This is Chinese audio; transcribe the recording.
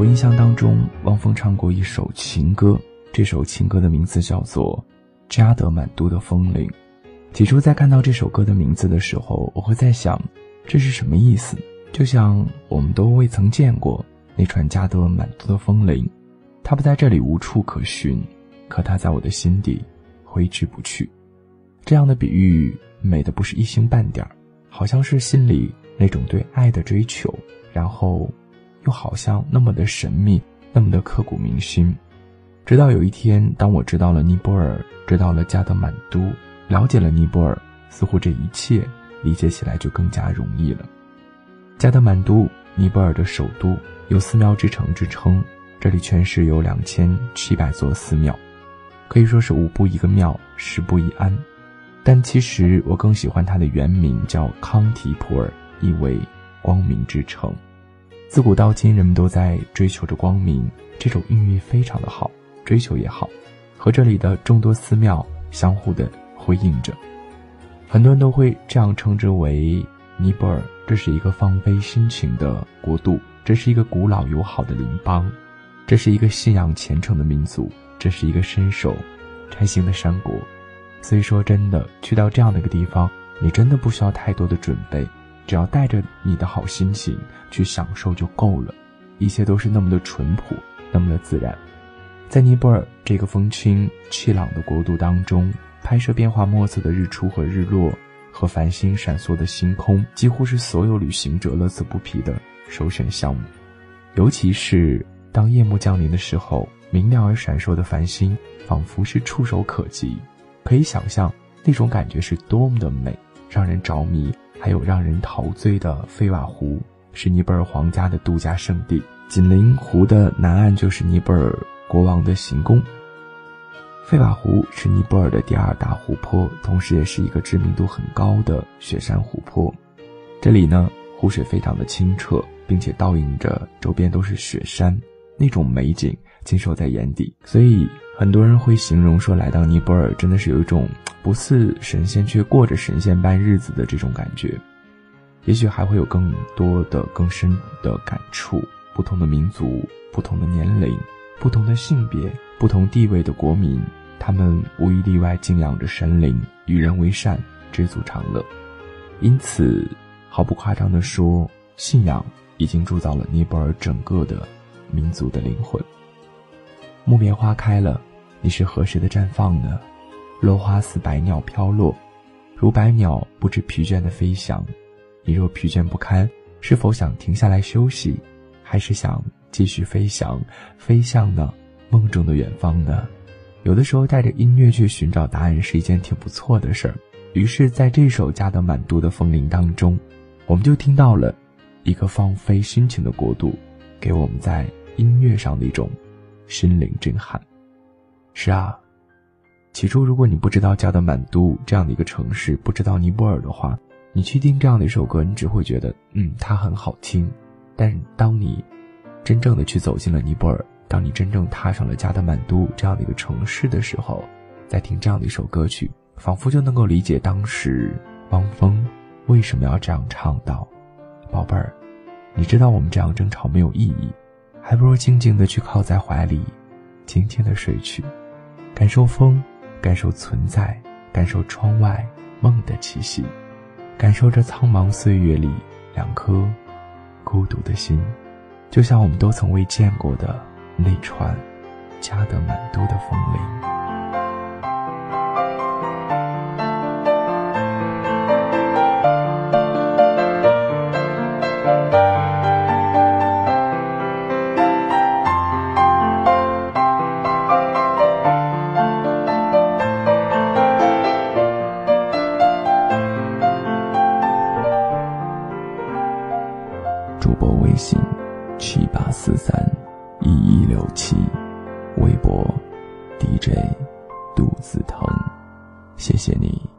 我印象当中，汪峰唱过一首情歌，这首情歌的名字叫做《加德满都的风铃》。起初在看到这首歌的名字的时候，我会在想，这是什么意思？就像我们都未曾见过那串加德满都的风铃，它不在这里无处可寻，可它在我的心底挥之不去。这样的比喻美的不是一星半点儿，好像是心里那种对爱的追求，然后又好像那么的神秘，那么的刻骨铭心。直到有一天，当我知道了尼泊尔，知道了加德满都，了解了尼泊尔，似乎这一切理解起来就更加容易了。加德满都，尼泊尔的首都，有寺庙之城之称，这里全市有两千七百座寺庙，可以说是五步一个庙，十步一庵。但其实我更喜欢它的原名叫康提普尔，意为光明之城。自古到今，人们都在追求着光明，这种寓意非常的好，追求也好，和这里的众多寺庙相互的辉映着。很多人都会这样称之为尼泊尔，这是一个放飞心情的国度，这是一个古老友好的邻邦，这是一个信仰虔诚的民族，这是一个深受禅心的山国。所以说，真的去到这样的一个地方，你真的不需要太多的准备，只要带着你的好心情去享受就够了，一切都是那么的淳朴，那么的自然。在尼泊尔这个风清气朗的国度当中，拍摄变化莫测的日出和日落，和繁星闪烁的星空，几乎是所有旅行者乐此不疲的首选项目。尤其是当夜幕降临的时候，明亮而闪烁的繁星，仿佛是触手可及。可以想象那种感觉是多么的美，让人着迷。还有让人陶醉的费瓦湖，是尼泊尔皇家的度假胜地。紧邻湖的南岸就是尼泊尔国王的行宫。费瓦湖是尼泊尔的第二大湖泊，同时也是一个知名度很高的雪山湖泊。这里呢，湖水非常的清澈，并且倒映着周边都是雪山，那种美景尽收在眼底。所以。很多人会形容说，来到尼泊尔真的是有一种不似神仙却过着神仙般日子的这种感觉。也许还会有更多的、更深的感触。不同的民族、不同的年龄、不同的性别、不同地位的国民，他们无一例外敬仰着神灵，与人为善，知足常乐。因此，毫不夸张地说，信仰已经铸造了尼泊尔整个的民族的灵魂。木棉花开了。你是何时的绽放呢？落花似百鸟飘落，如百鸟不知疲倦的飞翔。你若疲倦不堪，是否想停下来休息，还是想继续飞翔，飞向呢梦中的远方呢？有的时候带着音乐去寻找答案是一件挺不错的事儿。于是，在这首加德满都的风铃当中，我们就听到了一个放飞心情的国度，给我们在音乐上的一种心灵震撼。是啊，起初如果你不知道加德满都这样的一个城市，不知道尼泊尔的话，你去听这样的一首歌，你只会觉得，嗯，它很好听。但当你真正的去走进了尼泊尔，当你真正踏上了加德满都这样的一个城市的时候，在听这样的一首歌曲，仿佛就能够理解当时汪峰为什么要这样唱道：“宝贝儿，你知道我们这样争吵没有意义，还不如静静的去靠在怀里，轻轻的睡去。”感受风，感受存在，感受窗外梦的气息，感受着苍茫岁月里两颗孤独的心，就像我们都从未见过的那串加德满都的风铃。六七，微博 DJ 肚子疼，谢谢你。